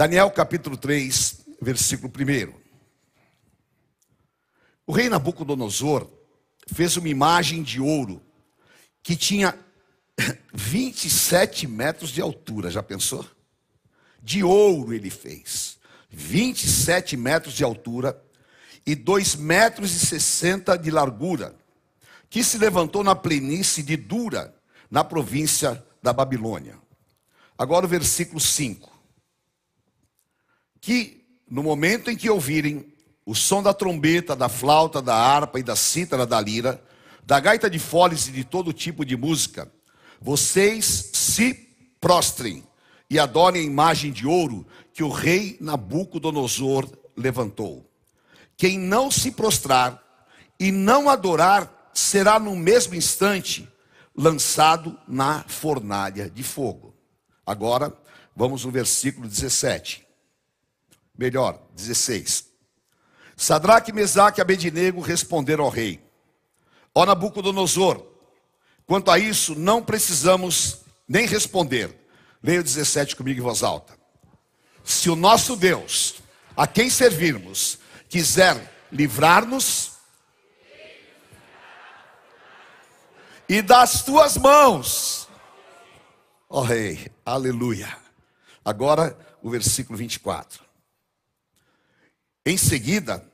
Daniel capítulo 3, versículo 1. O rei Nabucodonosor fez uma imagem de ouro que tinha 27 metros de altura, já pensou? De ouro ele fez. 27 metros de altura e 2 metros e 60 de largura, que se levantou na planície de Dura, na província da Babilônia. Agora o versículo 5. Que no momento em que ouvirem o som da trombeta, da flauta, da harpa e da cítara da lira, da gaita de foles e de todo tipo de música, vocês se prostrem e adorem a imagem de ouro que o rei Nabucodonosor levantou. Quem não se prostrar e não adorar será no mesmo instante lançado na fornalha de fogo. Agora, vamos no versículo 17. Melhor, 16. Sadraque, Mesaque e Abednego responderam ao rei: Ó Nabucodonosor, quanto a isso não precisamos nem responder. Leia o 17 comigo em voz alta. Se o nosso Deus, a quem servirmos, quiser livrar-nos e das tuas mãos, ó rei, aleluia. Agora o versículo 24. Em seguida,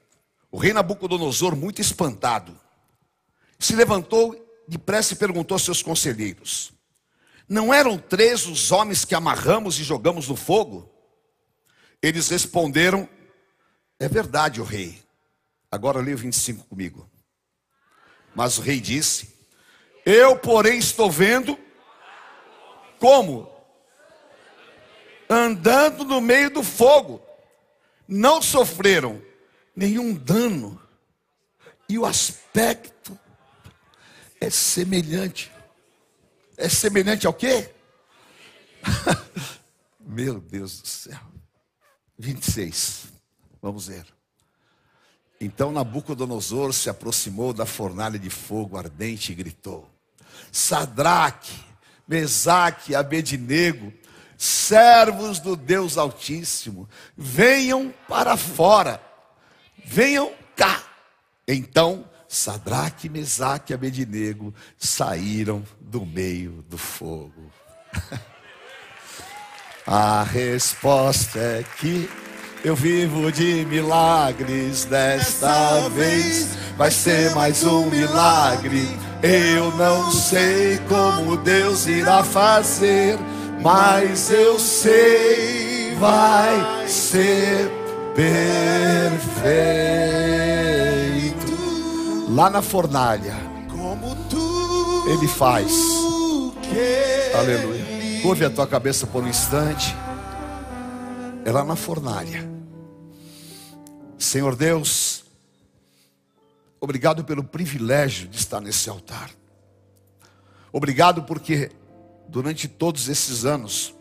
o rei Nabucodonosor, muito espantado, se levantou depressa e perguntou aos seus conselheiros: Não eram três os homens que amarramos e jogamos no fogo? Eles responderam: É verdade, o rei. Agora leia o 25 comigo. Mas o rei disse: Eu, porém, estou vendo como? Andando no meio do fogo. Não sofreram nenhum dano. E o aspecto é semelhante. É semelhante ao quê? Meu Deus do céu. 26. Vamos ver. Então Nabucodonosor se aproximou da fornalha de fogo ardente e gritou: Sadraque, Mesaque, Abednego, servos do Deus Altíssimo, venham para fora, venham cá. Então Sadraque, Mesaque e Abednego saíram do meio do fogo. A resposta é que eu vivo de milagres desta vez. Vai ser mais um milagre. Eu não sei como Deus irá fazer, mas eu sei vai ser perfeito. Lá na fornalha, Como tu Ele faz. Aleluia. Curve a tua cabeça por um instante. É lá na fornalha. Senhor Deus, obrigado pelo privilégio de estar nesse altar. Obrigado porque durante todos esses anos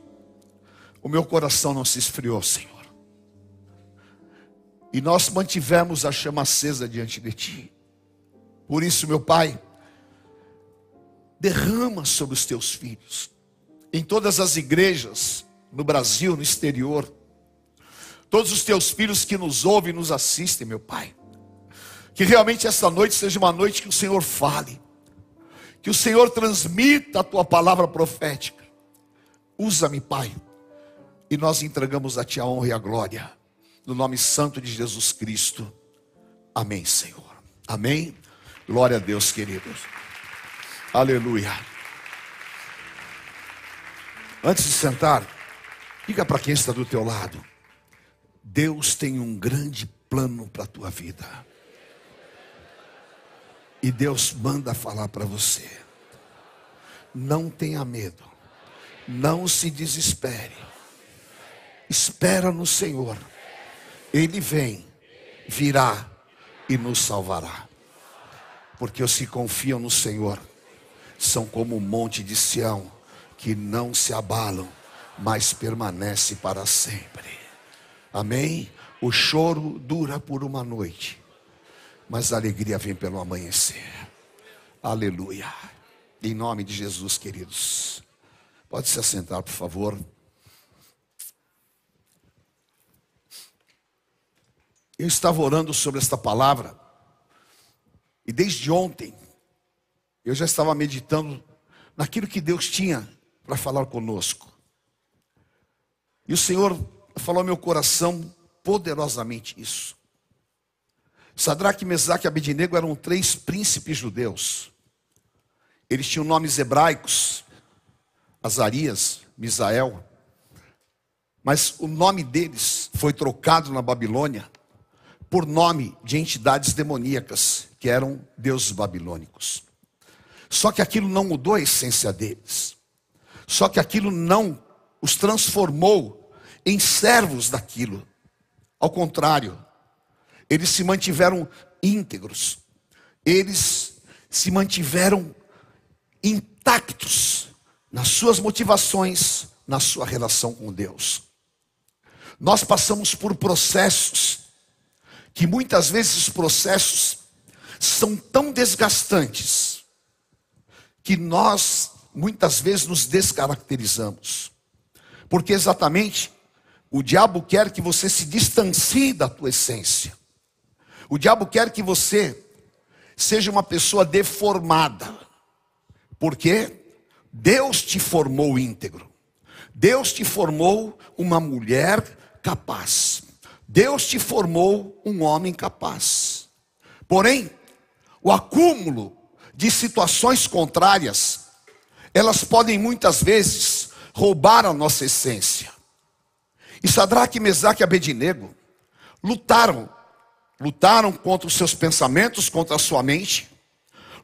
o meu coração não se esfriou, Senhor. E nós mantivemos a chama acesa diante de ti. Por isso, meu Pai, derrama sobre os teus filhos, em todas as igrejas, no Brasil, no exterior, todos os teus filhos que nos ouvem e nos assistem, meu Pai. Que realmente essa noite seja uma noite que o Senhor fale, que o Senhor transmita a tua palavra profética. Usa-me, Pai, e nós entregamos a Ti a honra e a glória, no nome santo de Jesus Cristo. Amém, Senhor. Amém. Glória a Deus, queridos. Aleluia. Antes de sentar, diga para quem está do teu lado. Deus tem um grande plano para a tua vida. E Deus manda falar para você. Não tenha medo. Não se desespere. Espera no Senhor. Ele vem, virá e nos salvará. Porque os que confiam no Senhor são como o monte de Sião, que não se abalam, mas permanece para sempre. Amém? O choro dura por uma noite, mas a alegria vem pelo amanhecer. Aleluia. Em nome de Jesus, queridos. Pode se assentar, por favor. Eu estava orando sobre esta palavra, e desde ontem, eu já estava meditando naquilo que Deus tinha para falar conosco. E o Senhor falou ao meu coração poderosamente isso. Sadraque, Mesaque e Abednego eram três príncipes judeus. Eles tinham nomes hebraicos, Azarias, Misael. Mas o nome deles foi trocado na Babilônia por nome de entidades demoníacas, que eram deuses babilônicos. Só que aquilo não mudou a essência deles. Só que aquilo não os transformou em servos daquilo. Ao contrário, eles se mantiveram íntegros. Eles se mantiveram intactos nas suas motivações, na sua relação com Deus. Nós passamos por processos que muitas vezes os processos são tão desgastantes que nós muitas vezes nos descaracterizamos. Porque exatamente o diabo quer que você se distancie da tua essência. O diabo quer que você seja uma pessoa deformada. Porque Deus te formou íntegro. Deus te formou uma mulher capaz. Deus te formou um homem capaz. Porém, o acúmulo de situações contrárias, elas podem muitas vezes roubar a nossa essência. E Sadraque, Mesaque e Abednego lutaram, lutaram contra os seus pensamentos, contra a sua mente,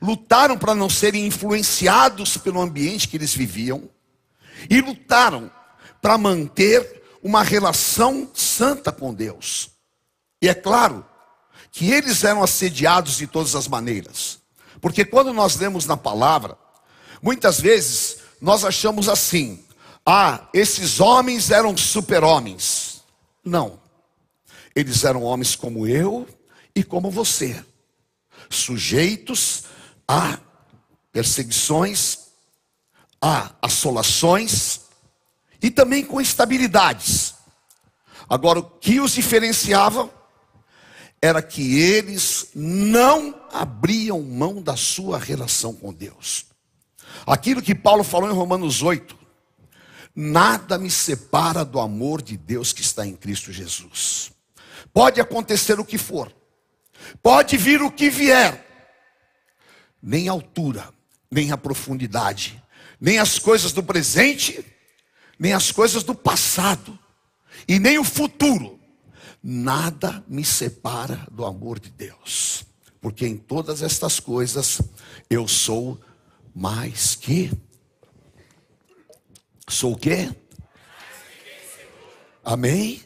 lutaram para não serem influenciados pelo ambiente que eles viviam, e lutaram para manter uma relação santa com Deus. E é claro que eles eram assediados de todas as maneiras. Porque quando nós lemos na palavra, muitas vezes nós achamos assim: ah, esses homens eram super-homens. Não. Eles eram homens como eu e como você, sujeitos a perseguições, a assolações e também com instabilidades. Agora, o que os diferenciava era que eles não abriam mão da sua relação com Deus. Aquilo que Paulo falou em Romanos 8: nada me separa do amor de Deus que está em Cristo Jesus. Pode acontecer o que for, pode vir o que vier, nem a altura, nem a profundidade, nem as coisas do presente, nem as coisas do passado, e nem o futuro Nada me separa do amor de Deus, porque em todas estas coisas eu sou mais que. Sou o quê? Amém?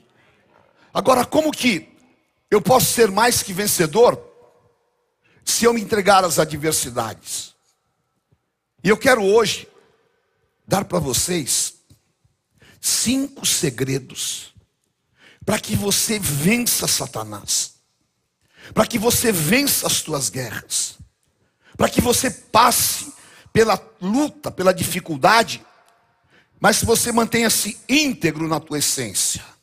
Agora, como que eu posso ser mais que vencedor se eu me entregar às adversidades? E eu quero hoje dar para vocês cinco segredos para que você vença Satanás, para que você vença as tuas guerras, para que você passe pela luta, pela dificuldade, mas você mantenha-se íntegro na tua essência.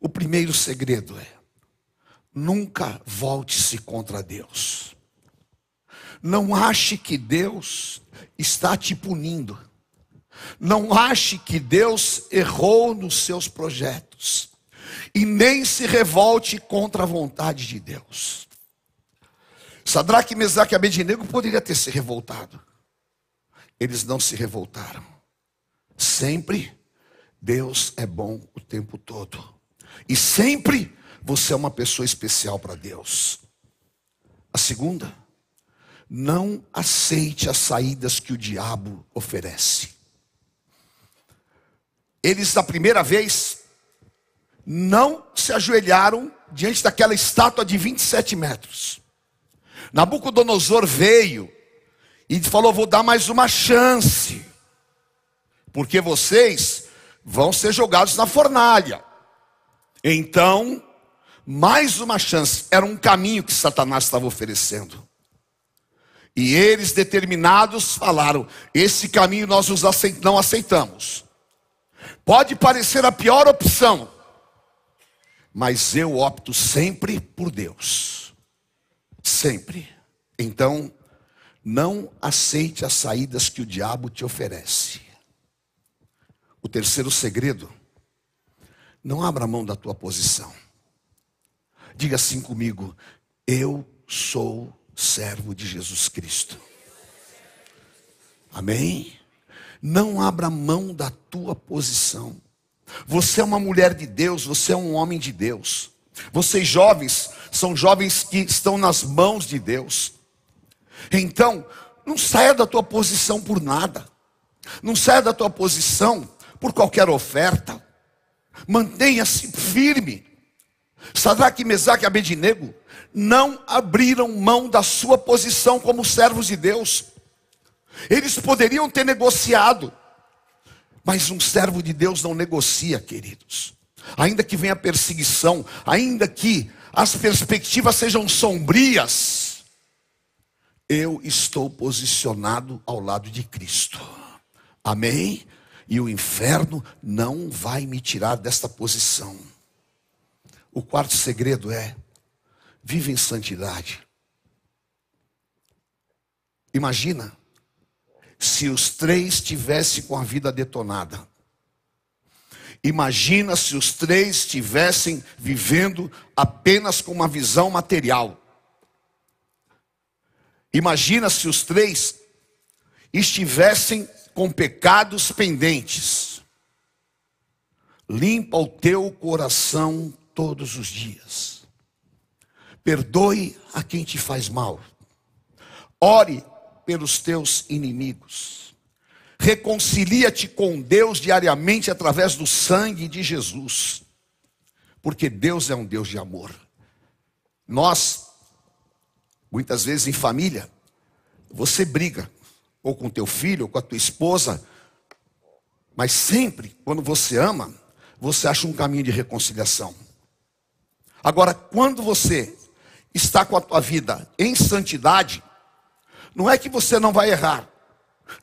O primeiro segredo é: nunca volte-se contra Deus. Não ache que Deus está te punindo. Não ache que Deus errou nos seus projetos. E nem se revolte contra a vontade de Deus. Sadraque, Mesaque e Abednego poderia ter se revoltado. Eles não se revoltaram. Sempre Deus é bom o tempo todo. E sempre você é uma pessoa especial para Deus. A segunda, não aceite as saídas que o diabo oferece eles, a primeira vez, não se ajoelharam diante daquela estátua de 27 metros. Nabucodonosor veio e falou: Vou dar mais uma chance, porque vocês vão ser jogados na fornalha. Então, mais uma chance, era um caminho que Satanás estava oferecendo. E eles, determinados, falaram: Esse caminho nós não aceitamos. Pode parecer a pior opção, mas eu opto sempre por Deus. Sempre. Então, não aceite as saídas que o diabo te oferece. O terceiro segredo, não abra mão da tua posição. Diga assim comigo: eu sou servo de Jesus Cristo. Amém? Não abra mão da tua posição. Você é uma mulher de Deus, você é um homem de Deus. Vocês jovens são jovens que estão nas mãos de Deus. Então, não saia da tua posição por nada. Não saia da tua posição por qualquer oferta. Mantenha-se firme. Sadraque, Mesaque e Abednego não abriram mão da sua posição como servos de Deus. Eles poderiam ter negociado, mas um servo de Deus não negocia, queridos. Ainda que venha perseguição, ainda que as perspectivas sejam sombrias, eu estou posicionado ao lado de Cristo. Amém? E o inferno não vai me tirar desta posição. O quarto segredo é: vive em santidade. Imagina se os três tivessem com a vida detonada. Imagina se os três estivessem vivendo apenas com uma visão material. Imagina se os três estivessem com pecados pendentes. Limpa o teu coração todos os dias. Perdoe a quem te faz mal. Ore pelos teus inimigos. Reconcilia-te com Deus diariamente através do sangue de Jesus. Porque Deus é um Deus de amor. Nós, muitas vezes em família, você briga, ou com teu filho, ou com a tua esposa, mas sempre, quando você ama, você acha um caminho de reconciliação. Agora, quando você está com a tua vida em santidade, não é que você não vai errar,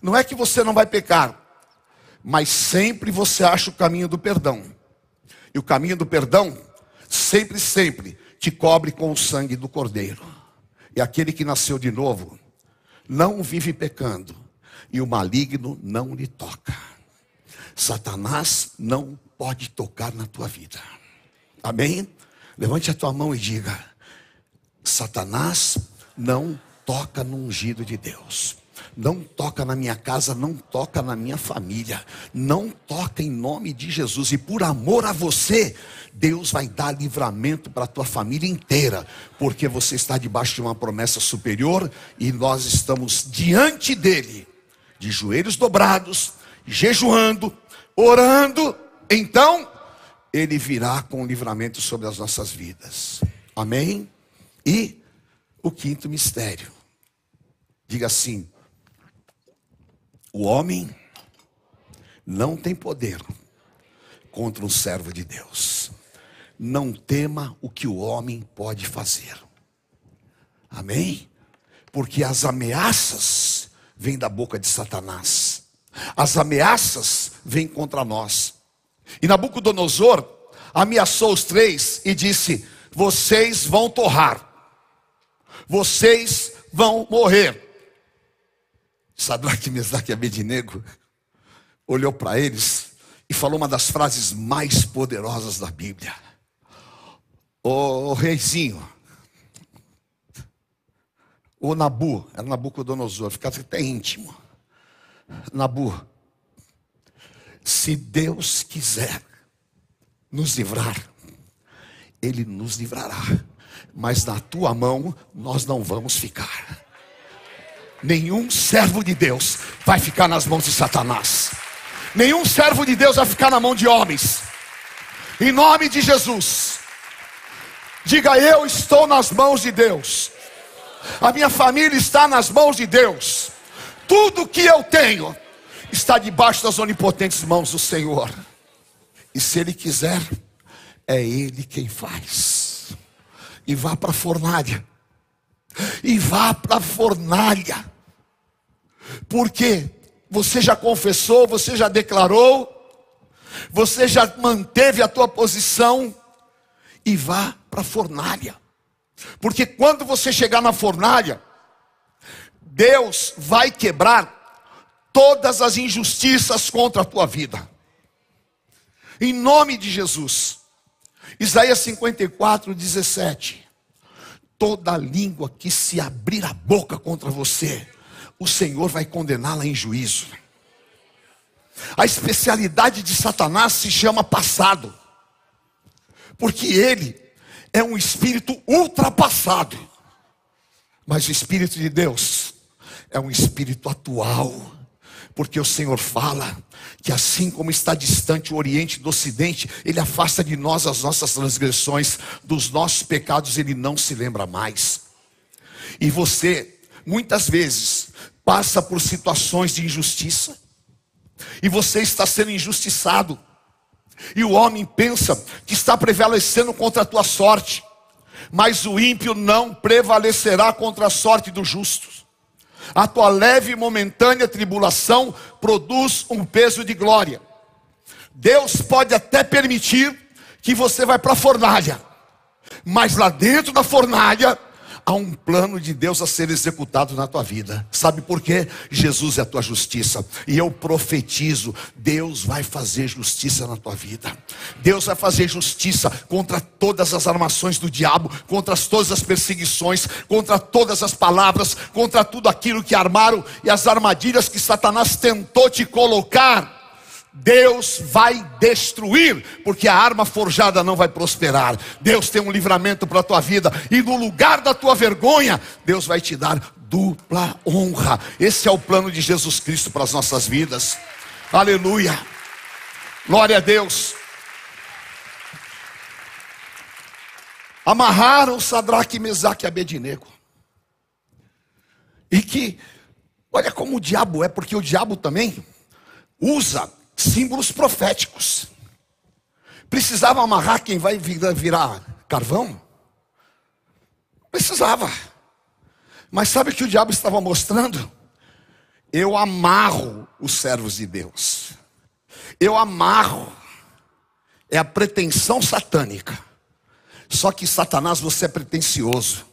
não é que você não vai pecar, mas sempre você acha o caminho do perdão. E o caminho do perdão, sempre, sempre, te cobre com o sangue do Cordeiro. E aquele que nasceu de novo, não vive pecando, e o maligno não lhe toca. Satanás não pode tocar na tua vida. Amém? Levante a tua mão e diga: Satanás não toca no ungido de Deus. Não toca na minha casa, não toca na minha família, não toca em nome de Jesus. E por amor a você, Deus vai dar livramento para a tua família inteira, porque você está debaixo de uma promessa superior e nós estamos diante dele, de joelhos dobrados, jejuando, orando. Então, ele virá com livramento sobre as nossas vidas. Amém? E o quinto mistério. Diga assim: o homem não tem poder contra um servo de Deus. Não tema o que o homem pode fazer. Amém? Porque as ameaças vêm da boca de Satanás. As ameaças vêm contra nós. E Nabucodonosor ameaçou os três e disse: Vocês vão torrar vocês vão morrer. Sadraque, Mesaque e Abednego olhou para eles e falou uma das frases mais poderosas da Bíblia. O reizinho, o Nabu, era Nabucodonosor, ficava até íntimo. Nabu, se Deus quiser nos livrar, Ele nos livrará mas na tua mão nós não vamos ficar. Nenhum servo de Deus vai ficar nas mãos de Satanás. Nenhum servo de Deus vai ficar na mão de homens. Em nome de Jesus. Diga eu estou nas mãos de Deus. A minha família está nas mãos de Deus. Tudo que eu tenho está debaixo das onipotentes mãos do Senhor. E se Ele quiser, é Ele quem faz e vá para a fornalha. E vá para a fornalha. Porque você já confessou, você já declarou, você já manteve a tua posição, e vá para a fornalha. Porque quando você chegar na fornalha, Deus vai quebrar todas as injustiças contra a tua vida. Em nome de Jesus. Isaías 54, 17. Toda língua que se abrir a boca contra você, o Senhor vai condená-la em juízo. A especialidade de Satanás se chama passado, porque ele é um espírito ultrapassado, mas o espírito de Deus é um espírito atual, porque o Senhor fala que assim como está distante o Oriente do Ocidente, Ele afasta de nós as nossas transgressões, dos nossos pecados Ele não se lembra mais. E você, muitas vezes, passa por situações de injustiça, e você está sendo injustiçado, e o homem pensa que está prevalecendo contra a tua sorte, mas o ímpio não prevalecerá contra a sorte dos justos. A tua leve e momentânea tribulação produz um peso de glória. Deus pode até permitir que você vá para a fornalha, mas lá dentro da fornalha há um plano de Deus a ser executado na tua vida. Sabe por quê? Jesus é a tua justiça. E eu profetizo: Deus vai fazer justiça na tua vida. Deus vai fazer justiça contra todas as armações do diabo, contra todas as perseguições, contra todas as palavras, contra tudo aquilo que armaram e as armadilhas que Satanás tentou te colocar. Deus vai destruir, porque a arma forjada não vai prosperar. Deus tem um livramento para a tua vida, e no lugar da tua vergonha, Deus vai te dar dupla honra. Esse é o plano de Jesus Cristo para as nossas vidas. Aleluia. Glória a Deus. Amarraram Sadraque, Mesaque e Abednego. E que, olha como o diabo é, porque o diabo também usa símbolos proféticos. Precisava amarrar quem vai virar carvão? Precisava. Mas sabe o que o diabo estava mostrando? Eu amarro os servos de Deus. Eu amarro. É a pretensão satânica. Só que Satanás, você é pretensioso.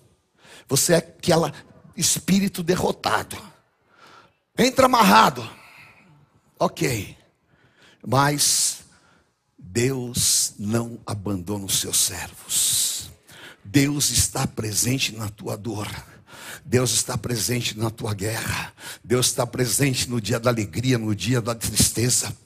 Você é aquele espírito derrotado. Entra amarrado. Ok. Mas Deus não abandona os seus servos. Deus está presente na tua dor. Deus está presente na tua guerra. Deus está presente no dia da alegria, no dia da tristeza.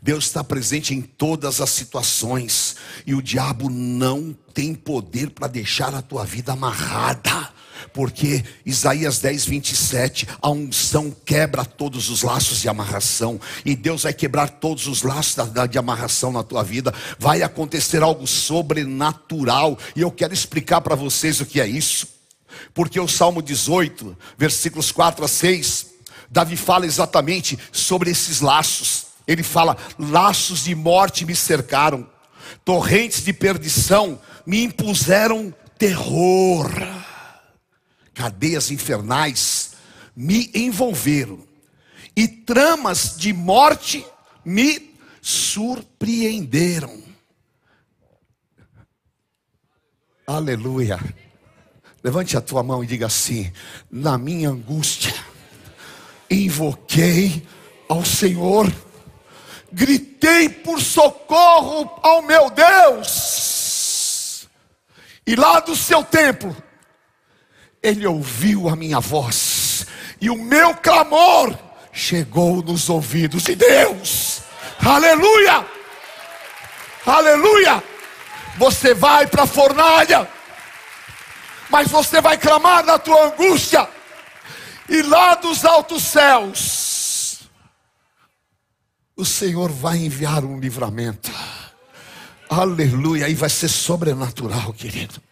Deus está presente em todas as situações. E o diabo não tem poder para deixar a tua vida amarrada porque Isaías 10, 27, a unção quebra todos os laços de amarração, e Deus vai quebrar todos os laços de amarração na tua vida, vai acontecer algo sobrenatural, e eu quero explicar para vocês o que é isso, porque o Salmo 18, versículos 4 a 6, Davi fala exatamente sobre esses laços, ele fala: laços de morte me cercaram, torrentes de perdição me impuseram terror cadeias infernais me envolveram, e tramas de morte me surpreenderam. Aleluia. Levante a tua mão e diga assim: na minha angústia, invoquei ao Senhor, gritei por socorro ao meu Deus, e lá do seu templo, ele ouviu a minha voz, e o meu clamor chegou nos ouvidos de Deus. Aleluia! Aleluia! Você vai para a fornalha, mas você vai clamar na tua angústia, e lá dos altos céus, o Senhor vai enviar um livramento. Aleluia! E vai ser sobrenatural, querido.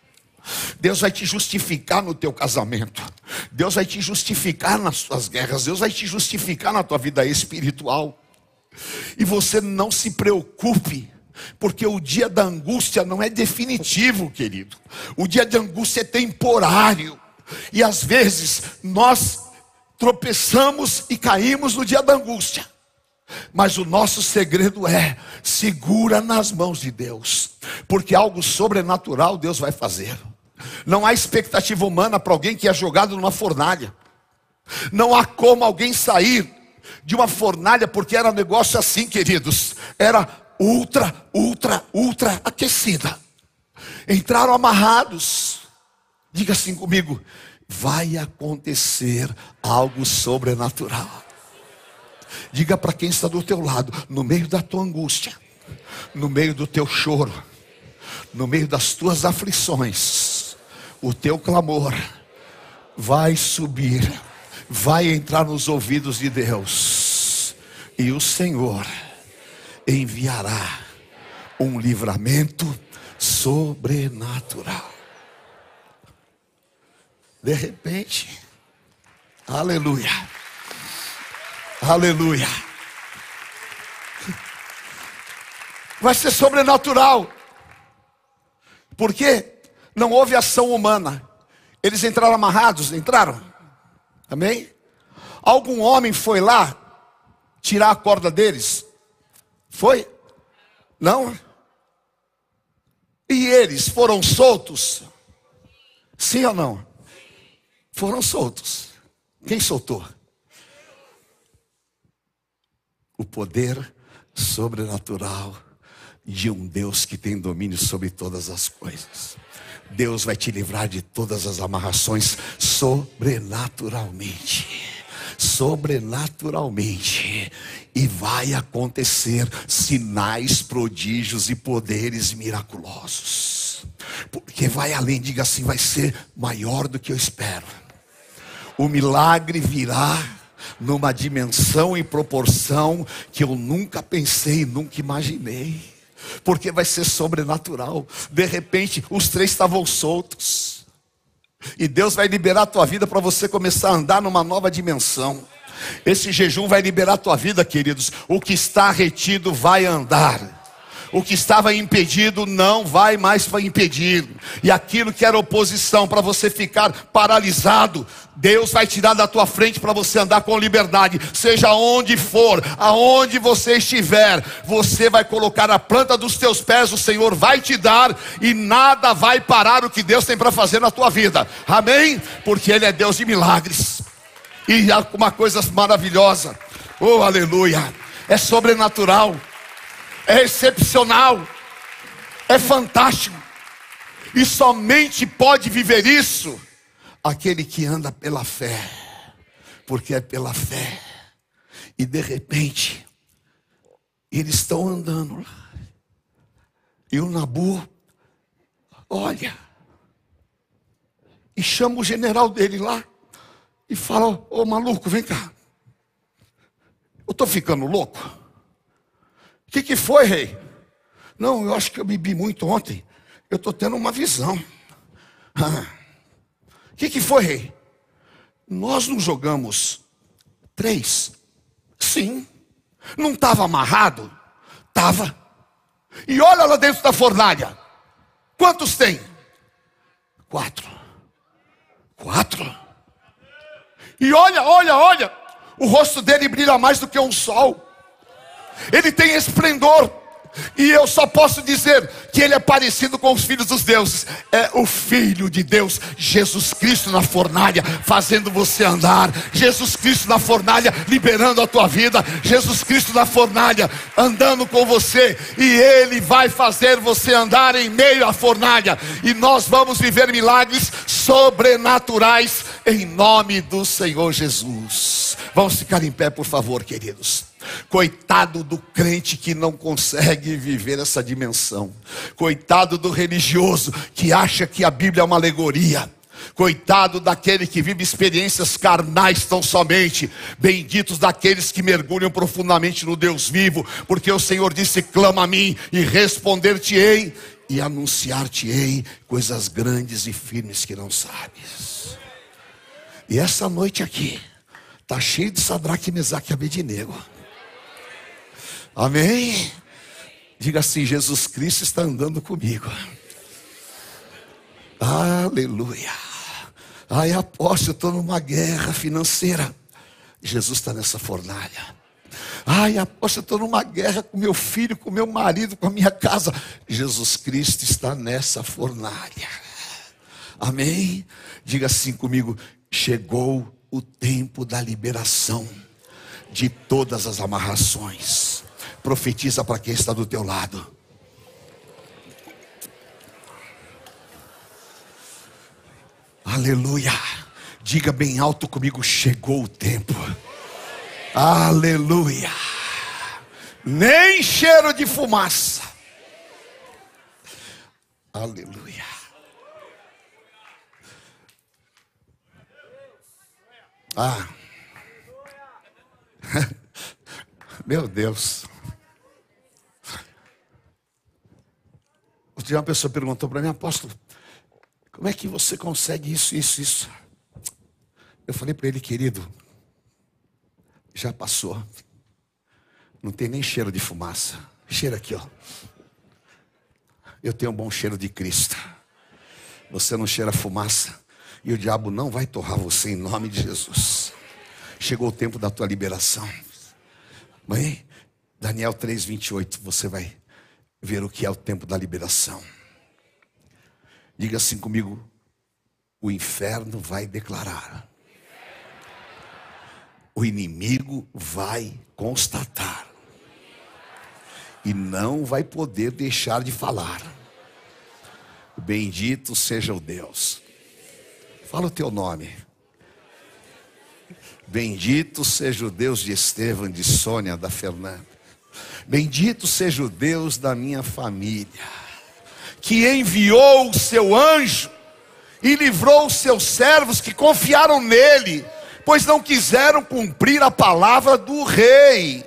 Deus vai te justificar no teu casamento. Deus vai te justificar nas suas guerras. Deus vai te justificar na tua vida espiritual. E você não se preocupe, porque o dia da angústia não é definitivo, querido. O dia da angústia é temporário. E às vezes nós tropeçamos e caímos no dia da angústia. Mas o nosso segredo é: segura nas mãos de Deus, porque algo sobrenatural Deus vai fazer. Não há expectativa humana para alguém que é jogado numa fornalha. Não há como alguém sair de uma fornalha, porque era um negócio assim, queridos. Era ultra, ultra, ultra aquecida. Entraram amarrados. Diga assim comigo: vai acontecer algo sobrenatural. Diga para quem está do teu lado, no meio da tua angústia, no meio do teu choro, no meio das tuas aflições, o teu clamor vai subir, vai entrar nos ouvidos de Deus, e o Senhor enviará um livramento sobrenatural. De repente, aleluia, aleluia, vai ser sobrenatural, porque não houve ação humana, eles entraram amarrados, entraram, amém? Algum homem foi lá tirar a corda deles, foi? Não? E eles foram soltos? Sim ou não? Foram soltos. Quem soltou? O poder sobrenatural de um Deus que tem domínio sobre todas as coisas. Deus vai te livrar de todas as amarrações sobrenaturalmente sobrenaturalmente e vai acontecer sinais, prodígios e poderes miraculosos. Porque vai além, diga assim, vai ser maior do que eu espero. O milagre virá numa dimensão e proporção que eu nunca pensei, nunca imaginei. Porque vai ser sobrenatural. De repente, os três estavam soltos. E Deus vai liberar a tua vida para você começar a andar numa nova dimensão. Esse jejum vai liberar a tua vida, queridos. O que está retido vai andar. O que estava impedido não vai mais impedir. E aquilo que era oposição para você ficar paralisado, Deus vai tirar da tua frente para você andar com liberdade. Seja onde for, aonde você estiver, você vai colocar a planta dos teus pés, o Senhor vai te dar e nada vai parar o que Deus tem para fazer na tua vida. Amém? Porque Ele é Deus de milagres. E há uma coisa maravilhosa. Oh, aleluia. É sobrenatural. É excepcional. É fantástico. E somente pode viver isso aquele que anda pela fé. Porque é pela fé. E de repente, eles estão andando lá. E o Nabu olha e chama o general dele lá e fala: Ô maluco, vem cá. Eu estou ficando louco. Que, que foi, rei? Não, eu acho que eu bebi muito ontem. Eu estou tendo uma visão. O ah. que, que foi, rei? Nós não jogamos três? Sim. Não estava amarrado? Estava. E olha lá dentro da fornalha. Quantos tem? Quatro. Quatro? E olha, olha, olha, o rosto dele brilha mais do que um sol. Ele tem esplendor. E eu só posso dizer que ele é parecido com os filhos dos deuses. É o filho de Deus, Jesus Cristo na fornalha, fazendo você andar. Jesus Cristo na fornalha, liberando a tua vida. Jesus Cristo na fornalha, andando com você. E ele vai fazer você andar em meio à fornalha. E nós vamos viver milagres sobrenaturais em nome do Senhor Jesus. Vamos ficar em pé, por favor, queridos. Coitado do crente que não consegue viver essa dimensão. Coitado do religioso que acha que a Bíblia é uma alegoria. Coitado daquele que vive experiências carnais tão somente. Benditos daqueles que mergulham profundamente no Deus vivo, porque o Senhor disse: clama a mim e responder-te-ei e anunciar-te-ei coisas grandes e firmes que não sabes. E essa noite aqui está cheio de Sadraque, Mesaque e Abednego. Amém? Diga assim: Jesus Cristo está andando comigo. Aleluia. Ai, apóstolo, estou numa guerra financeira. Jesus está nessa fornalha. Ai, apóstolo, eu estou numa guerra com meu filho, com meu marido, com a minha casa. Jesus Cristo está nessa fornalha. Amém? Diga assim comigo: chegou o tempo da liberação de todas as amarrações. Profetiza para quem está do teu lado. Aleluia. Diga bem alto comigo: chegou o tempo. Aleluia. Nem cheiro de fumaça. Aleluia. Ah. Meu Deus. Outro dia uma pessoa perguntou para mim, apóstolo, como é que você consegue isso, isso, isso? Eu falei para ele, querido, já passou. Não tem nem cheiro de fumaça. Cheiro aqui, ó. Eu tenho um bom cheiro de Cristo. Você não cheira fumaça. E o diabo não vai torrar você em nome de Jesus. Chegou o tempo da tua liberação. Mãe, Daniel 3:28, você vai ver o que é o tempo da liberação. Diga assim comigo: o inferno vai declarar. O inimigo vai constatar. E não vai poder deixar de falar. Bendito seja o Deus. Fala o teu nome. Bendito seja o Deus de Estevam, de Sônia, da Fernanda. Bendito seja o Deus da minha família, que enviou o seu anjo e livrou os seus servos que confiaram nele, pois não quiseram cumprir a palavra do rei,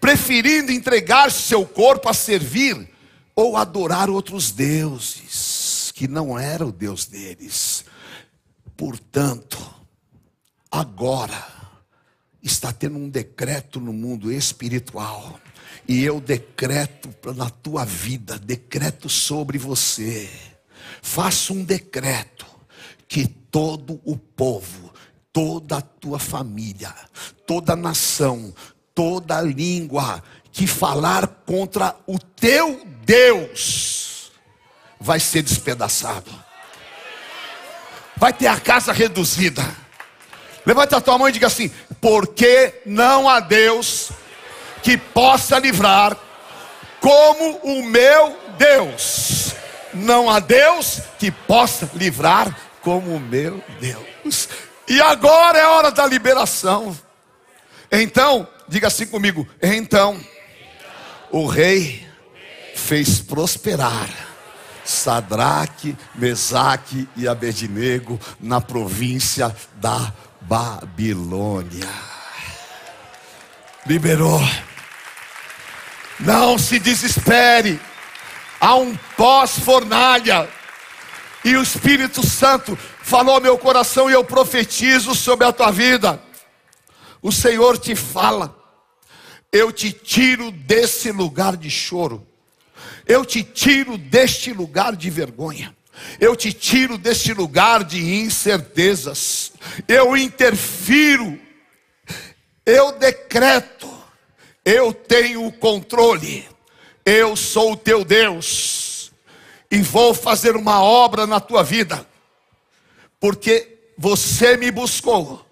preferindo entregar seu corpo a servir ou adorar outros deuses, que não era o Deus deles. Portanto, agora está tendo um decreto no mundo espiritual. E eu decreto na tua vida, decreto sobre você. Faço um decreto que todo o povo, toda a tua família, toda a nação, toda a língua que falar contra o teu Deus vai ser despedaçado vai ter a casa reduzida. Levanta a tua mão e diga assim: porque não há Deus que possa livrar como o meu Deus. Não há Deus que possa livrar como o meu Deus. E agora é hora da liberação. Então, diga assim comigo: então, o rei fez prosperar Sadraque, Mesaque e Abednego na província da Babilônia. Liberou. Não se desespere. Há um pós-fornalha. E o Espírito Santo falou ao meu coração e eu profetizo sobre a tua vida. O Senhor te fala. Eu te tiro desse lugar de choro eu te tiro deste lugar de vergonha. Eu te tiro deste lugar de incertezas. Eu interfiro. Eu decreto. Eu tenho o controle. Eu sou o teu Deus. E vou fazer uma obra na tua vida. Porque você me buscou.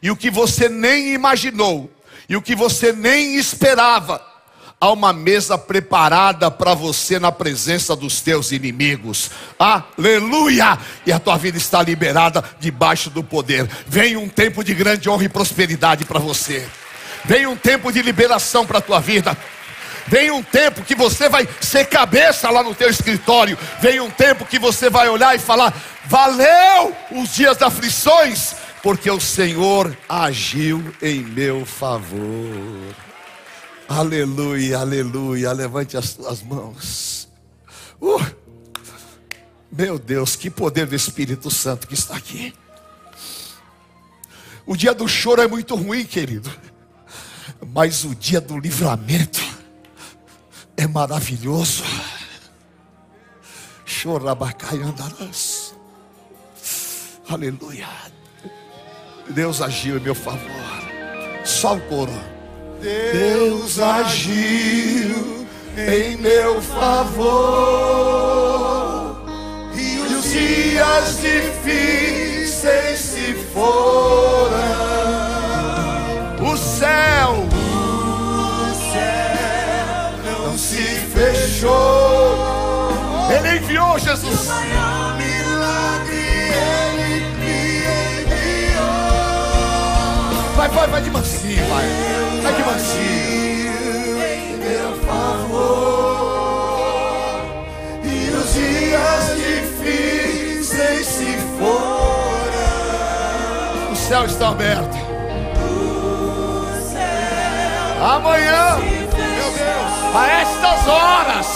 E o que você nem imaginou. E o que você nem esperava há uma mesa preparada para você na presença dos teus inimigos. Aleluia! E a tua vida está liberada debaixo do poder. Vem um tempo de grande honra e prosperidade para você. Vem um tempo de liberação para a tua vida. Vem um tempo que você vai ser cabeça lá no teu escritório. Vem um tempo que você vai olhar e falar: valeu os dias das aflições, porque o Senhor agiu em meu favor. Aleluia, aleluia. Levante as tuas mãos. Uh, meu Deus, que poder do Espírito Santo que está aqui. O dia do choro é muito ruim, querido. Mas o dia do livramento é maravilhoso. Chorabacai andarás. Aleluia. Deus agiu em meu favor. Só o coro. Deus agiu em meu favor e os dias difíceis se foram. O céu Não se fechou. Ele enviou Jesus. Vai, vai, vai de mansinho, vai. Vai de mansinho. Em meu favor e os dias difíceis se foram. O céu está aberto. Amanhã, Meu Deus, a estas horas,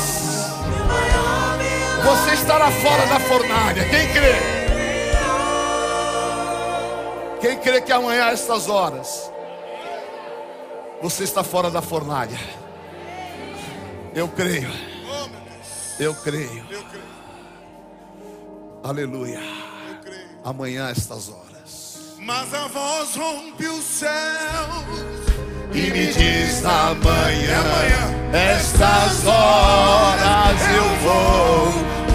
você estará fora da fornalha. Quem crê? Quem crê que amanhã a estas horas você está fora da fornalha? Eu creio. Eu creio. Aleluia. Amanhã estas horas. Mas a voz rompe os céus E me diz na É manhã. amanhã. Estas horas eu vou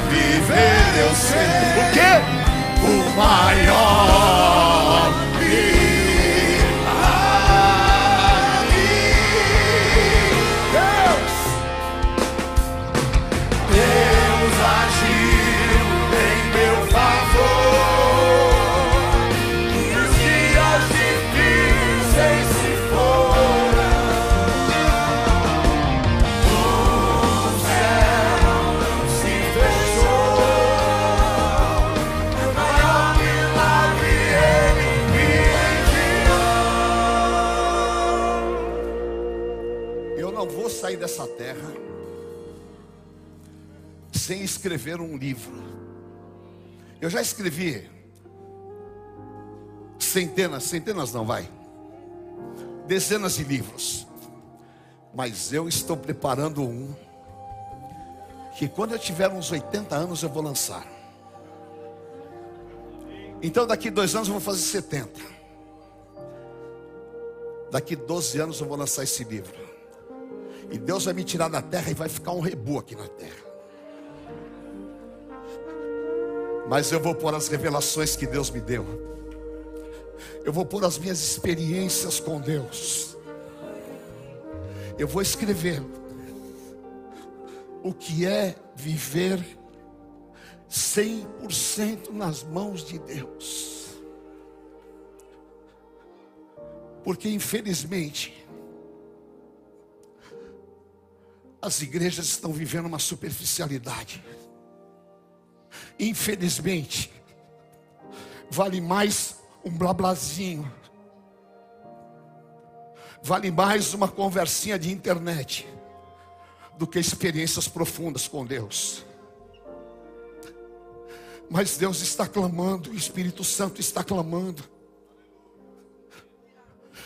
viver, eu sei. O quê? O maior terra sem escrever um livro. Eu já escrevi centenas, centenas não vai, dezenas de livros. Mas eu estou preparando um que quando eu tiver uns 80 anos eu vou lançar. Então daqui dois anos eu vou fazer 70. Daqui 12 anos eu vou lançar esse livro. E Deus vai me tirar da terra e vai ficar um rebu aqui na terra. Mas eu vou pôr as revelações que Deus me deu. Eu vou pôr as minhas experiências com Deus. Eu vou escrever o que é viver 100% nas mãos de Deus. Porque infelizmente as igrejas estão vivendo uma superficialidade. Infelizmente, vale mais um blablazinho, vale mais uma conversinha de internet do que experiências profundas com Deus. Mas Deus está clamando, o Espírito Santo está clamando,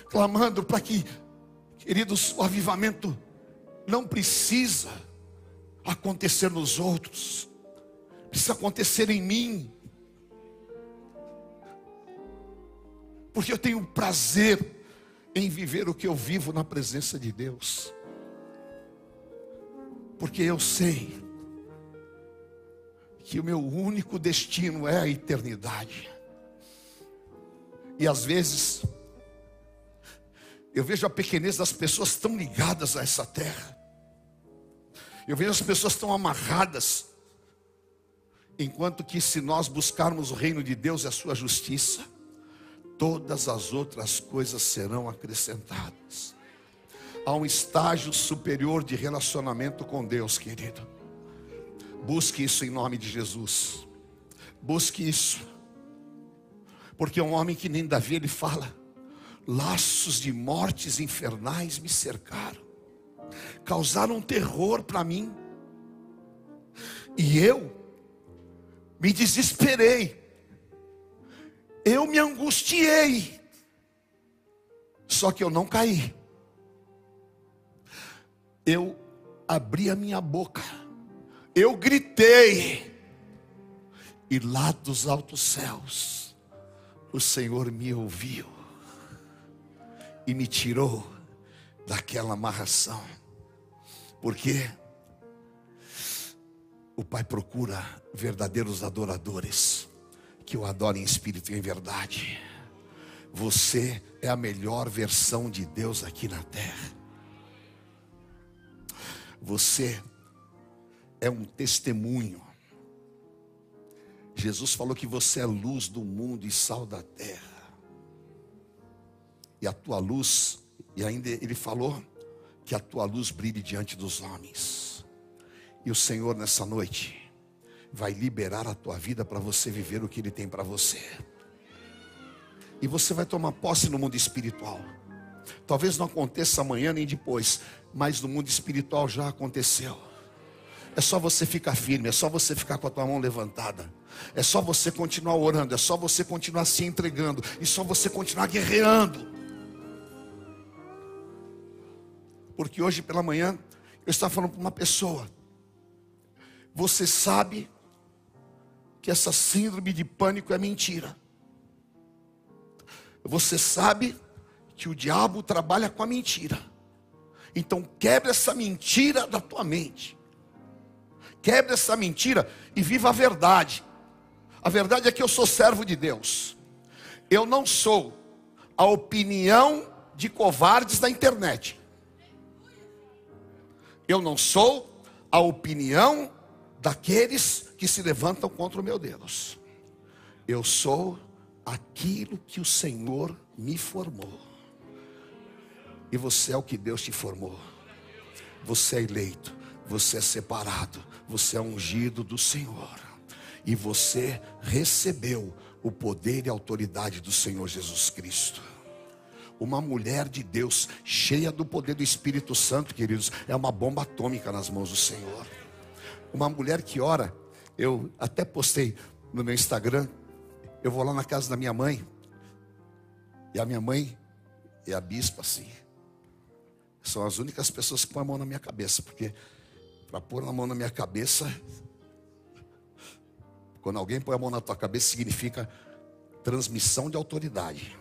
clamando para que, queridos, o avivamento não precisa acontecer nos outros, precisa acontecer em mim. Porque eu tenho prazer em viver o que eu vivo na presença de Deus. Porque eu sei que o meu único destino é a eternidade. E às vezes eu vejo a pequenez das pessoas tão ligadas a essa terra. Eu vejo as pessoas tão amarradas. Enquanto que se nós buscarmos o reino de Deus e a sua justiça, todas as outras coisas serão acrescentadas. Há um estágio superior de relacionamento com Deus, querido. Busque isso em nome de Jesus. Busque isso. Porque um homem que nem Davi ele fala: laços de mortes infernais me cercaram, causaram terror para mim, e eu me desesperei, eu me angustiei, só que eu não caí, eu abri a minha boca, eu gritei, e lá dos altos céus, o Senhor me ouviu e me tirou daquela amarração. Porque o Pai procura verdadeiros adoradores que o adorem em espírito e em verdade. Você é a melhor versão de Deus aqui na terra. Você é um testemunho. Jesus falou que você é luz do mundo e sal da terra. E a tua luz, e ainda ele falou que a tua luz brilhe diante dos homens. E o Senhor nessa noite vai liberar a tua vida para você viver o que ele tem para você. E você vai tomar posse no mundo espiritual. Talvez não aconteça amanhã nem depois, mas no mundo espiritual já aconteceu. É só você ficar firme, é só você ficar com a tua mão levantada. É só você continuar orando, é só você continuar se entregando, e só você continuar guerreando. Porque hoje pela manhã eu estava falando para uma pessoa. Você sabe que essa síndrome de pânico é mentira. Você sabe que o diabo trabalha com a mentira. Então quebre essa mentira da tua mente. Quebre essa mentira e viva a verdade. A verdade é que eu sou servo de Deus. Eu não sou a opinião de covardes da internet. Eu não sou a opinião daqueles que se levantam contra o meu Deus. Eu sou aquilo que o Senhor me formou. E você é o que Deus te formou. Você é eleito, você é separado, você é ungido do Senhor. E você recebeu o poder e a autoridade do Senhor Jesus Cristo. Uma mulher de Deus, cheia do poder do Espírito Santo, queridos, é uma bomba atômica nas mãos do Senhor. Uma mulher que ora, eu até postei no meu Instagram, eu vou lá na casa da minha mãe, e a minha mãe é a bispa assim. São as únicas pessoas que põem a mão na minha cabeça, porque para pôr a mão na minha cabeça, quando alguém põe a mão na tua cabeça, significa transmissão de autoridade.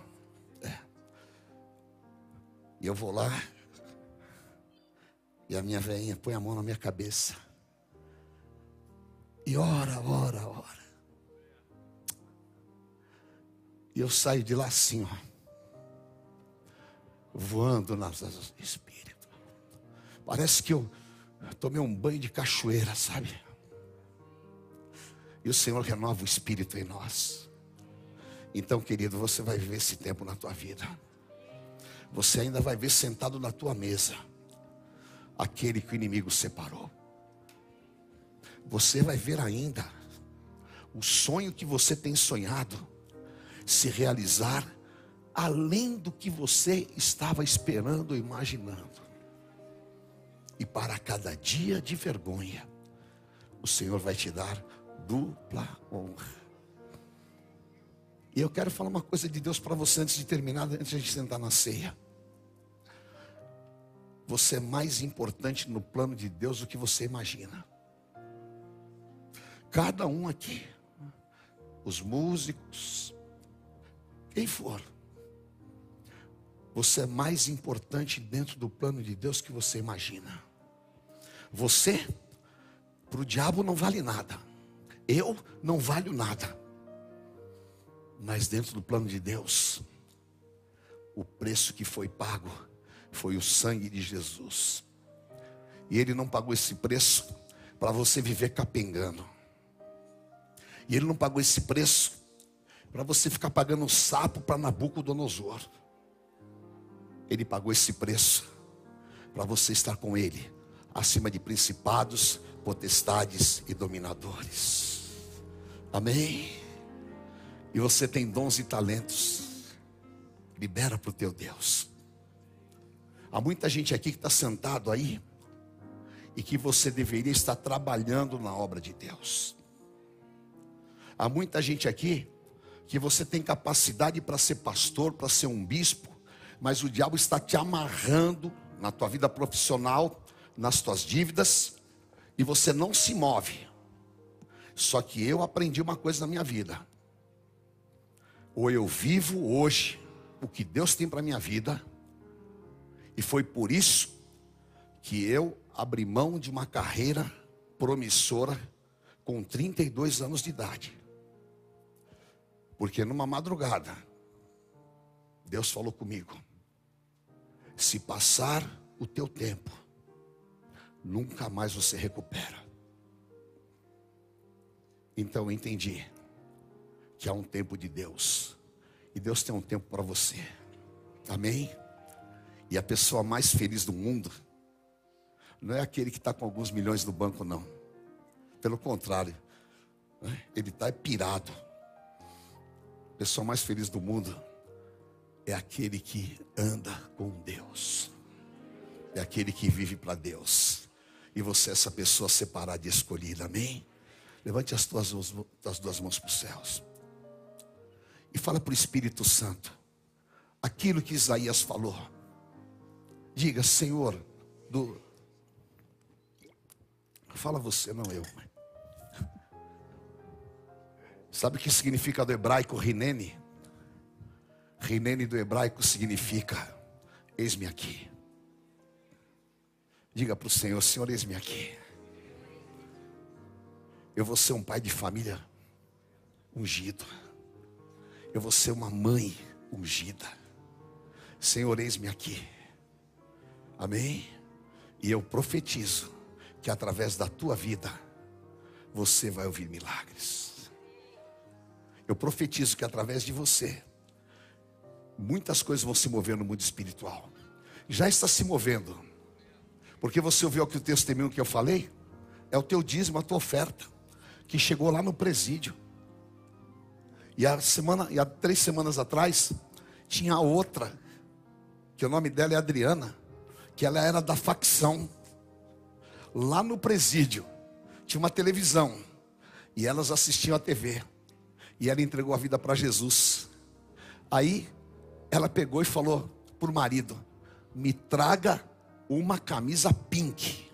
E eu vou lá, e a minha veinha põe a mão na minha cabeça. E ora, ora, ora. E eu saio de lá assim, ó. Voando nas asas do Espírito. Parece que eu tomei um banho de cachoeira, sabe? E o Senhor renova o espírito em nós. Então, querido, você vai viver esse tempo na tua vida. Você ainda vai ver sentado na tua mesa aquele que o inimigo separou. Você vai ver ainda o sonho que você tem sonhado se realizar além do que você estava esperando ou imaginando. E para cada dia de vergonha, o Senhor vai te dar dupla honra. E eu quero falar uma coisa de Deus para você antes de terminar, antes de sentar na ceia. Você é mais importante no plano de Deus do que você imagina. Cada um aqui, os músicos, quem for, você é mais importante dentro do plano de Deus que você imagina. Você, para o diabo, não vale nada. Eu não valho nada. Mas dentro do plano de Deus, o preço que foi pago foi o sangue de Jesus. E Ele não pagou esse preço para você viver capengando. E Ele não pagou esse preço para você ficar pagando sapo para Nabucodonosor. Ele pagou esse preço para você estar com Ele, acima de principados, potestades e dominadores. Amém? E você tem dons e talentos, libera para o teu Deus. Há muita gente aqui que está sentado aí, e que você deveria estar trabalhando na obra de Deus. Há muita gente aqui que você tem capacidade para ser pastor, para ser um bispo, mas o diabo está te amarrando na tua vida profissional, nas tuas dívidas, e você não se move. Só que eu aprendi uma coisa na minha vida. Ou eu vivo hoje o que Deus tem para minha vida, E foi por isso que eu abri mão de uma carreira promissora com 32 anos de idade. Porque numa madrugada, Deus falou comigo: se passar o teu tempo, nunca mais você recupera. Então eu entendi que há um tempo de Deus, e Deus tem um tempo para você, amém? E a pessoa mais feliz do mundo não é aquele que está com alguns milhões no banco, não. Pelo contrário, né? ele está pirado. A pessoa mais feliz do mundo é aquele que anda com Deus, é aquele que vive para Deus. E você é essa pessoa separada e escolhida, amém? Levante as tuas, as duas mãos para os céus e fala para o Espírito Santo aquilo que Isaías falou. Diga, Senhor, do. Fala você, não eu. Sabe o que significa do hebraico rinene? Rinene do hebraico significa: Eis-me aqui. Diga para o Senhor: Senhor, eis-me aqui. Eu vou ser um pai de família ungido. Eu vou ser uma mãe ungida. Senhor, eis-me aqui. Amém? E eu profetizo que através da tua vida você vai ouvir milagres. Eu profetizo que através de você muitas coisas vão se mover no mundo espiritual. Já está se movendo. Porque você ouviu que o testemunho que eu falei? É o teu dízimo, a tua oferta que chegou lá no presídio. E a semana, e há três semanas atrás, tinha outra, que o nome dela é Adriana, que ela era da facção. Lá no presídio, tinha uma televisão, e elas assistiam a TV. E ela entregou a vida para Jesus. Aí ela pegou e falou para o marido: Me traga uma camisa pink.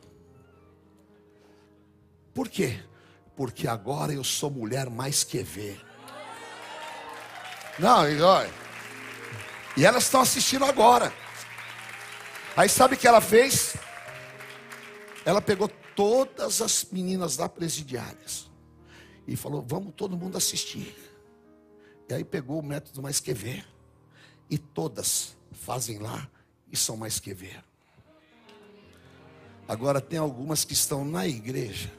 Por quê? porque agora eu sou mulher mais que ver. Não, e. E elas estão assistindo agora. Aí sabe o que ela fez? Ela pegou todas as meninas da presidiárias e falou: Vamos todo mundo assistir. E aí pegou o método mais que ver. E todas fazem lá e são mais que ver. Agora tem algumas que estão na igreja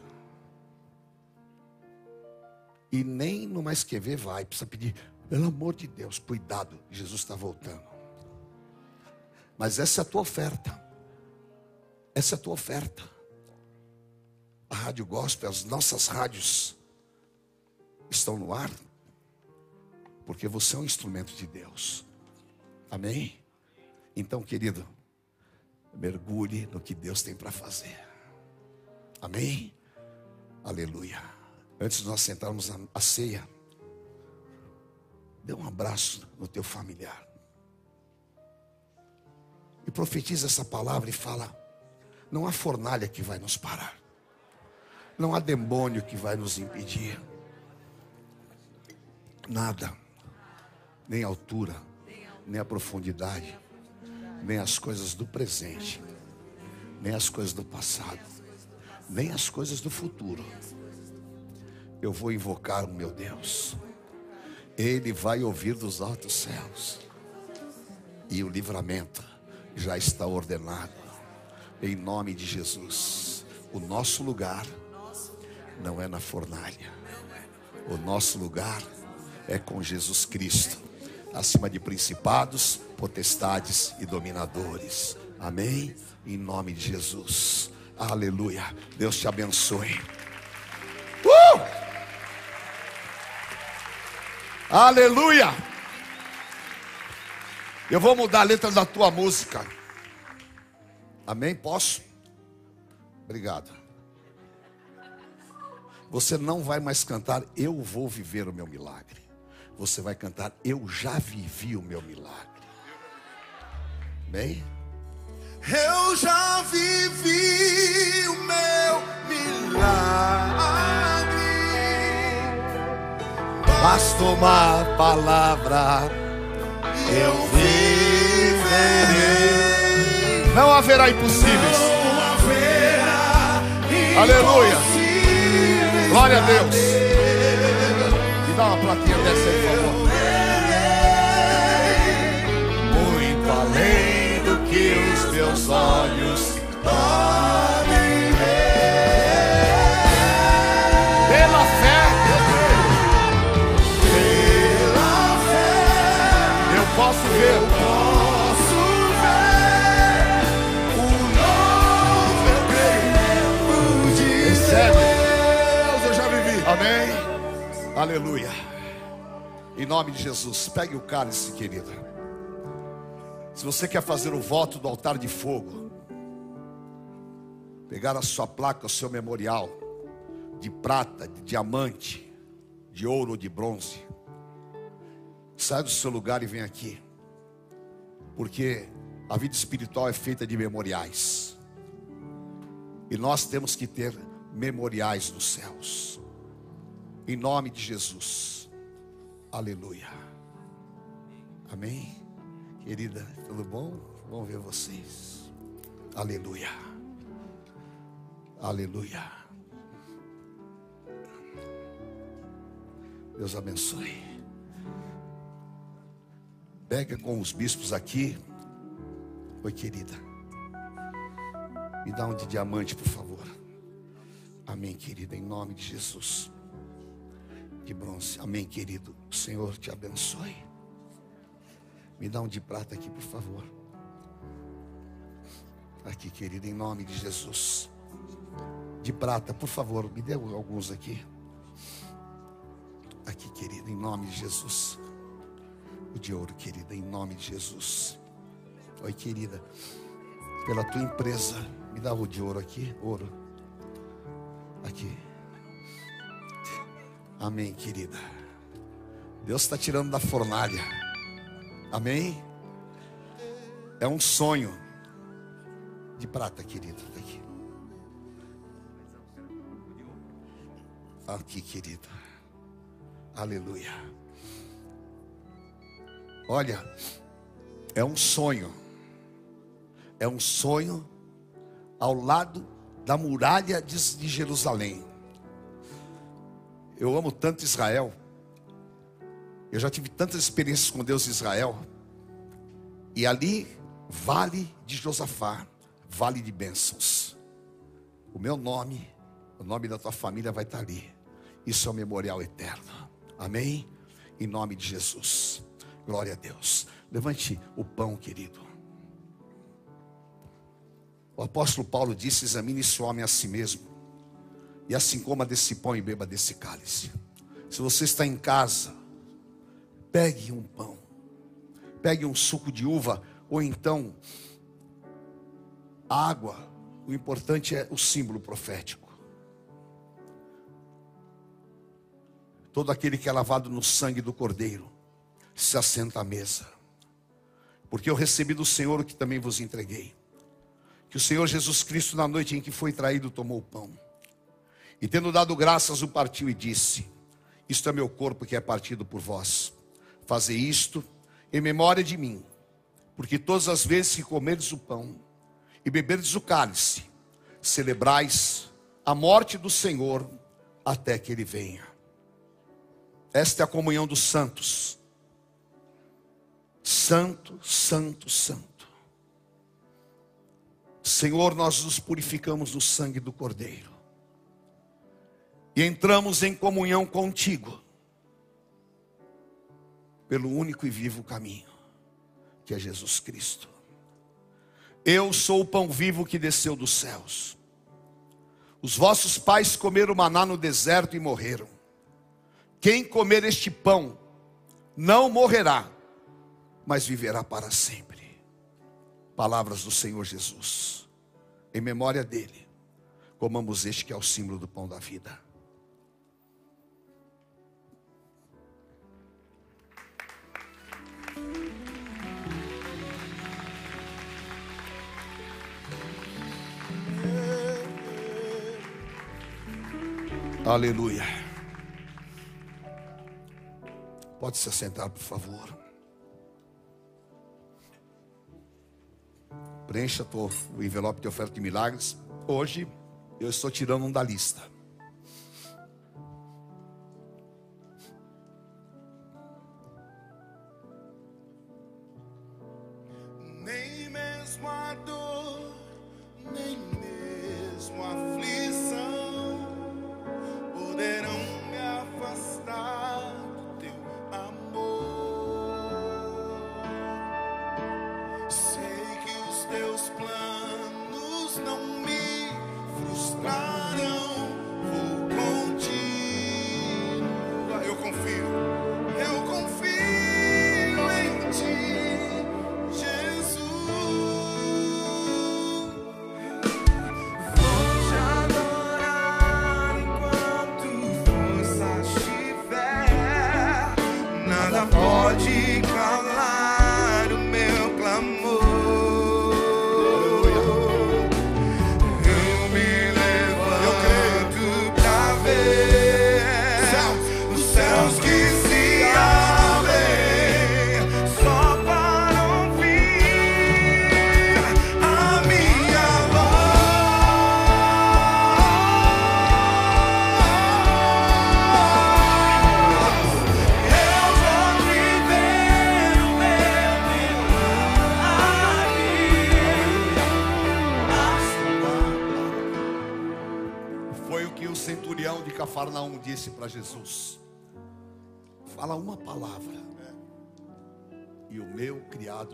e nem no mais que ver vai. Precisa pedir, pelo amor de Deus, cuidado, Jesus está voltando. Mas essa é a tua oferta. Essa é a tua oferta. A Rádio Gospel, as nossas rádios estão no ar, porque você é um instrumento de Deus. Amém? Então, querido, mergulhe no que Deus tem para fazer. Amém? Aleluia. Antes de nós sentarmos a ceia, dê um abraço no teu familiar. E profetiza essa palavra e fala: não há fornalha que vai nos parar. Não há demônio que vai nos impedir. Nada. Nem a altura, nem a profundidade, nem as coisas do presente, nem as coisas do passado, nem as coisas do futuro eu vou invocar o meu Deus. Ele vai ouvir dos altos céus. E o livramento já está ordenado. Em nome de Jesus. O nosso lugar não é na fornalha. O nosso lugar é com Jesus Cristo, acima de principados, potestades e dominadores. Amém? Em nome de Jesus. Aleluia. Deus te abençoe. Aleluia. Eu vou mudar a letra da tua música. Amém? Posso? Obrigado. Você não vai mais cantar Eu vou viver o meu milagre. Você vai cantar Eu já vivi o meu milagre. Amém? Eu já vivi o meu milagre. Basta uma palavra, eu viverei. Não haverá impossíveis. Não haverá Aleluia. Glória a Deus. Me dá uma plaquinha dessa aí, por favor. Muito além do que os meus olhos Podem Aleluia. Em nome de Jesus, pegue o cálice, querida. Se você quer fazer o voto do altar de fogo, pegar a sua placa, o seu memorial de prata, de diamante, de ouro ou de bronze, sai do seu lugar e vem aqui, porque a vida espiritual é feita de memoriais, e nós temos que ter memoriais nos céus. Em nome de Jesus. Aleluia. Amém. Querida, tudo bom? Vamos ver vocês. Aleluia. Aleluia. Deus abençoe. Pega com os bispos aqui. Oi, querida. Me dá um de diamante, por favor. Amém, querida, em nome de Jesus. De bronze. Amém, querido. O Senhor te abençoe. Me dá um de prata aqui, por favor. Aqui, querido, em nome de Jesus. De prata, por favor, me dê alguns aqui. Aqui, querido, em nome de Jesus. O de ouro, querida, em nome de Jesus. Oi, querida. Pela tua empresa, me dá o de ouro aqui, ouro. Aqui. Amém, querida. Deus está tirando da fornalha. Amém? É um sonho de prata, querido. Tá Aqui. Aqui, querido. Aleluia. Olha, é um sonho. É um sonho ao lado da muralha de Jerusalém. Eu amo tanto Israel. Eu já tive tantas experiências com Deus em Israel. E ali, vale de Josafá, vale de bênçãos. O meu nome, o nome da tua família vai estar ali. Isso é um memorial eterno. Amém? Em nome de Jesus. Glória a Deus. Levante o pão, querido. O apóstolo Paulo disse: examine esse homem a si mesmo. E assim coma desse pão e beba desse cálice. Se você está em casa, pegue um pão, pegue um suco de uva, ou então água. O importante é o símbolo profético. Todo aquele que é lavado no sangue do Cordeiro se assenta à mesa. Porque eu recebi do Senhor o que também vos entreguei. Que o Senhor Jesus Cristo, na noite em que foi traído, tomou o pão. E tendo dado graças, o partiu e disse: Isto é meu corpo que é partido por vós. Fazei isto em memória de mim. Porque todas as vezes que comerdes o pão e beberdes o cálice, celebrais a morte do Senhor até que ele venha. Esta é a comunhão dos santos. Santo, santo, santo. Senhor, nós nos purificamos no sangue do Cordeiro. E entramos em comunhão contigo. Pelo único e vivo caminho, que é Jesus Cristo. Eu sou o pão vivo que desceu dos céus. Os vossos pais comeram maná no deserto e morreram. Quem comer este pão não morrerá, mas viverá para sempre. Palavras do Senhor Jesus. Em memória dele, comamos este que é o símbolo do pão da vida. Aleluia. Pode se assentar, por favor. Preencha o envelope de oferta de milagres. Hoje eu estou tirando um da lista.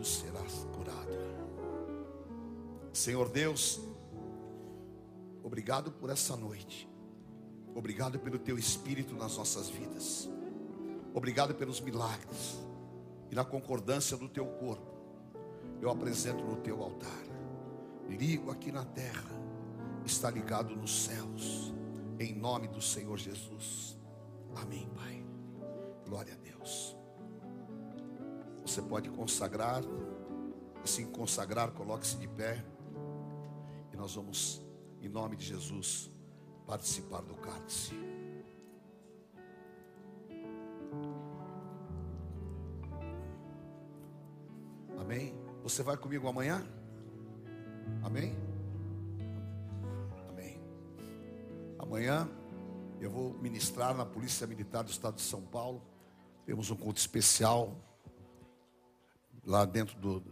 Criado será curado. Senhor Deus, obrigado por essa noite, obrigado pelo teu espírito nas nossas vidas, obrigado pelos milagres e na concordância do teu corpo. Eu apresento no teu altar, ligo aqui na terra está ligado nos céus, em nome do Senhor Jesus. Amém, Pai. Glória a Deus. Você pode consagrar, assim consagrar, coloque-se de pé, e nós vamos, em nome de Jesus, participar do cálice. Amém? Você vai comigo amanhã? Amém? Amém. Amanhã eu vou ministrar na Polícia Militar do Estado de São Paulo. Temos um culto especial lá dentro do,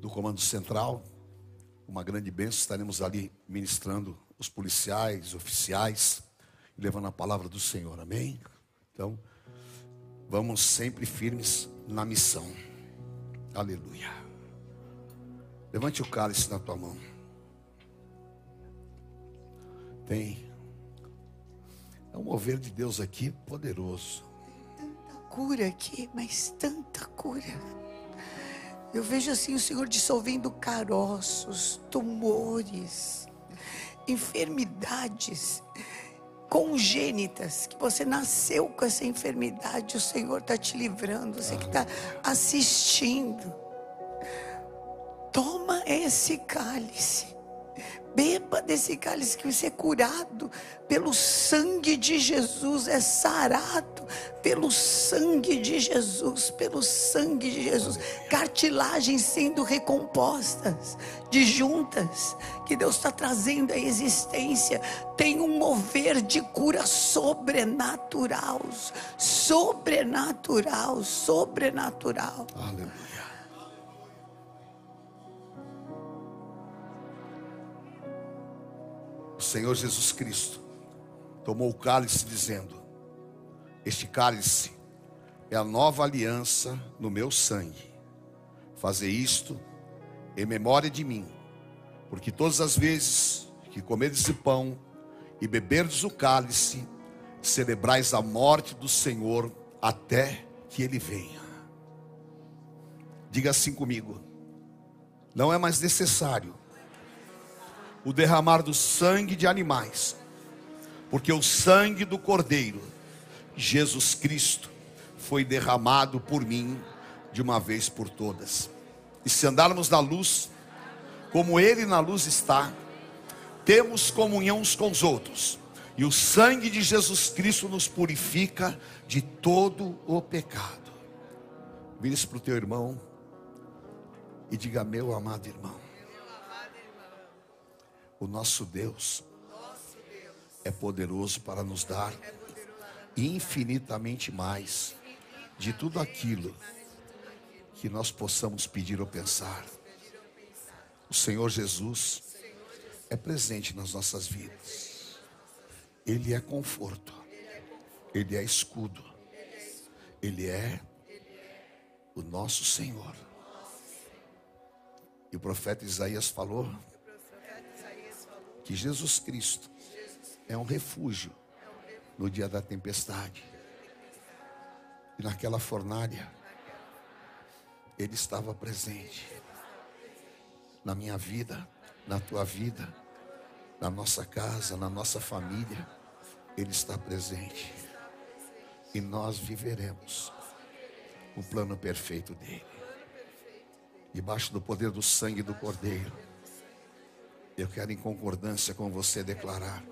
do Comando Central. Uma grande bênção. Estaremos ali ministrando os policiais, oficiais, levando a palavra do Senhor. Amém? Então, vamos sempre firmes na missão. Aleluia. Levante o cálice na tua mão. Tem. É um mover de Deus aqui poderoso. Cura aqui, mas tanta cura. Eu vejo assim o Senhor dissolvendo caroços, tumores, enfermidades congênitas, que você nasceu com essa enfermidade, o Senhor está te livrando, você que está assistindo. Toma esse cálice. Beba desse cálice que você é curado pelo sangue de Jesus, é sarado pelo sangue de Jesus, pelo sangue de Jesus. Cartilagens sendo recompostas de juntas que Deus está trazendo à existência. Tem um mover de cura sobrenatural, sobrenatural, sobrenatural. Aleluia. O Senhor Jesus Cristo tomou o cálice dizendo: Este cálice é a nova aliança no meu sangue. Fazer isto em memória de mim, porque todas as vezes que comerdes o pão e beberdes o cálice, celebrais a morte do Senhor até que ele venha. Diga assim comigo: não é mais necessário o derramar do sangue de animais, porque o sangue do Cordeiro, Jesus Cristo, foi derramado por mim de uma vez por todas. E se andarmos na luz, como Ele na luz está, temos comunhão uns com os outros, e o sangue de Jesus Cristo nos purifica de todo o pecado. Vire-se para o teu irmão E diga, meu amado irmão, o nosso Deus é poderoso para nos dar infinitamente mais de tudo aquilo que nós possamos pedir ou pensar. O Senhor Jesus é presente nas nossas vidas. Ele é conforto. Ele é escudo. Ele é o nosso Senhor. E o profeta Isaías falou que Jesus Cristo é um refúgio no dia da tempestade. E naquela fornalha, Ele estava presente. Na minha vida, na tua vida, na nossa casa, na nossa família, Ele está presente. E nós viveremos o plano perfeito dele. Debaixo do poder do sangue do Cordeiro. Eu quero em concordância com você declarar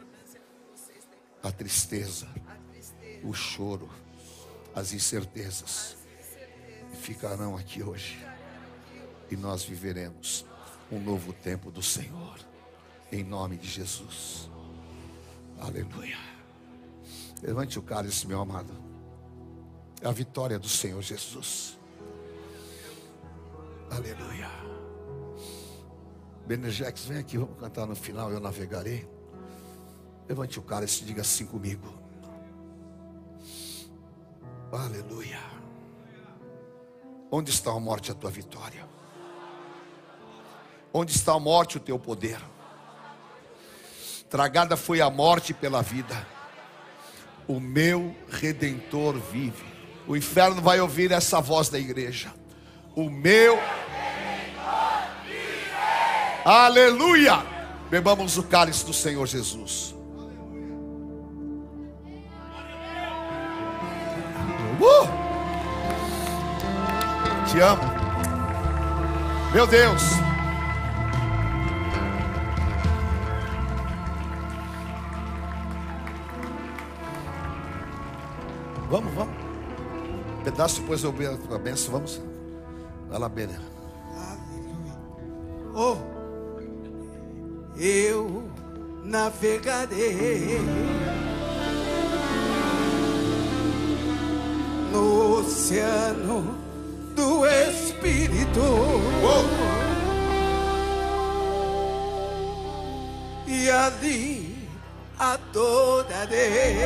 a tristeza, o choro, as incertezas ficarão aqui hoje. E nós viveremos um novo tempo do Senhor. Em nome de Jesus. Aleluia. Levante o cálice, meu amado. É a vitória do Senhor Jesus. Aleluia. Benejex, vem aqui, vamos cantar no final, eu navegarei. Levante o cálice e diga assim comigo. Aleluia. Onde está a morte, a tua vitória? Onde está a morte, o teu poder? Tragada foi a morte pela vida. O meu redentor vive. O inferno vai ouvir essa voz da igreja. O meu. Aleluia! Bebamos o cálice do Senhor Jesus. Uh! Te amo. Meu Deus. Vamos, vamos. Pedaço, depois eu a. Vamos. Vai lá, Bena. Oh, eu navegarei no oceano do Espírito. E ali adorarei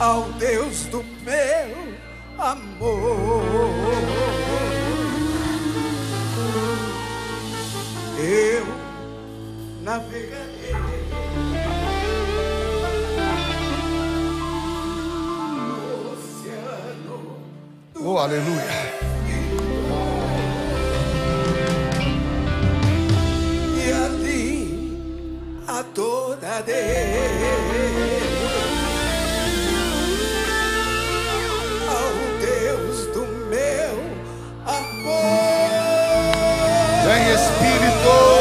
ao Deus do meu amor. Eu navegarei no oceano Oh, aleluia. e ali adorarei Espírito.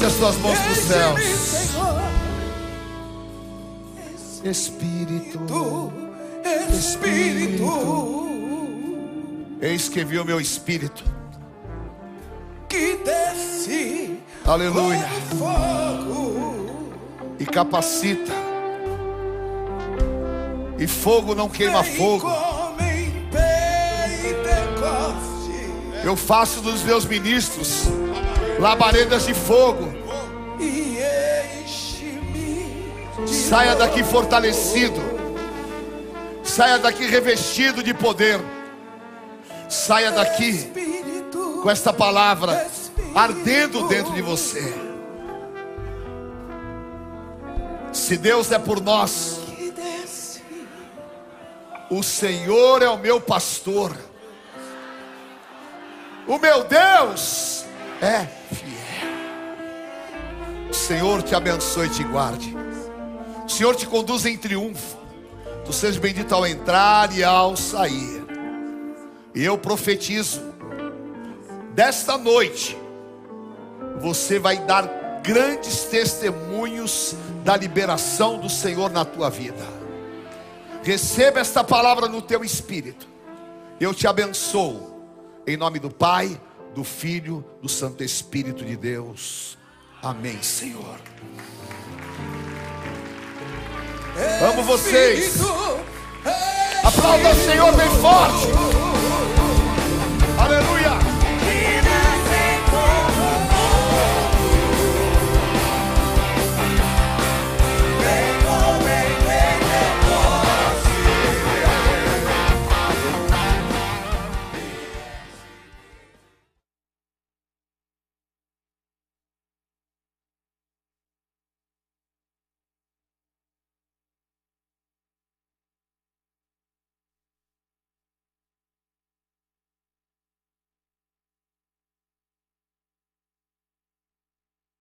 Levante as suas mãos para os céus. Espírito. Espírito, Eis que viu meu espírito. que desce Aleluia. fogo, E capacita. E fogo não queima fogo. Eu faço dos meus ministros labaredas de fogo. Saia daqui fortalecido. Saia daqui revestido de poder. Saia daqui com esta palavra ardendo dentro de você. Se Deus é por nós, O Senhor é o meu pastor. O meu Deus é fiel. O Senhor te abençoe e te guarde. O Senhor te conduz em triunfo. Tu sejas bendito ao entrar e ao sair. E eu profetizo, desta noite, você vai dar grandes testemunhos da liberação do Senhor na tua vida. Receba esta palavra no teu espírito. Eu te abençoo. Em nome do Pai, do Filho, do Santo Espírito de Deus. Amém, Senhor. Amo vocês. Aplauda o Senhor bem forte. Aleluia.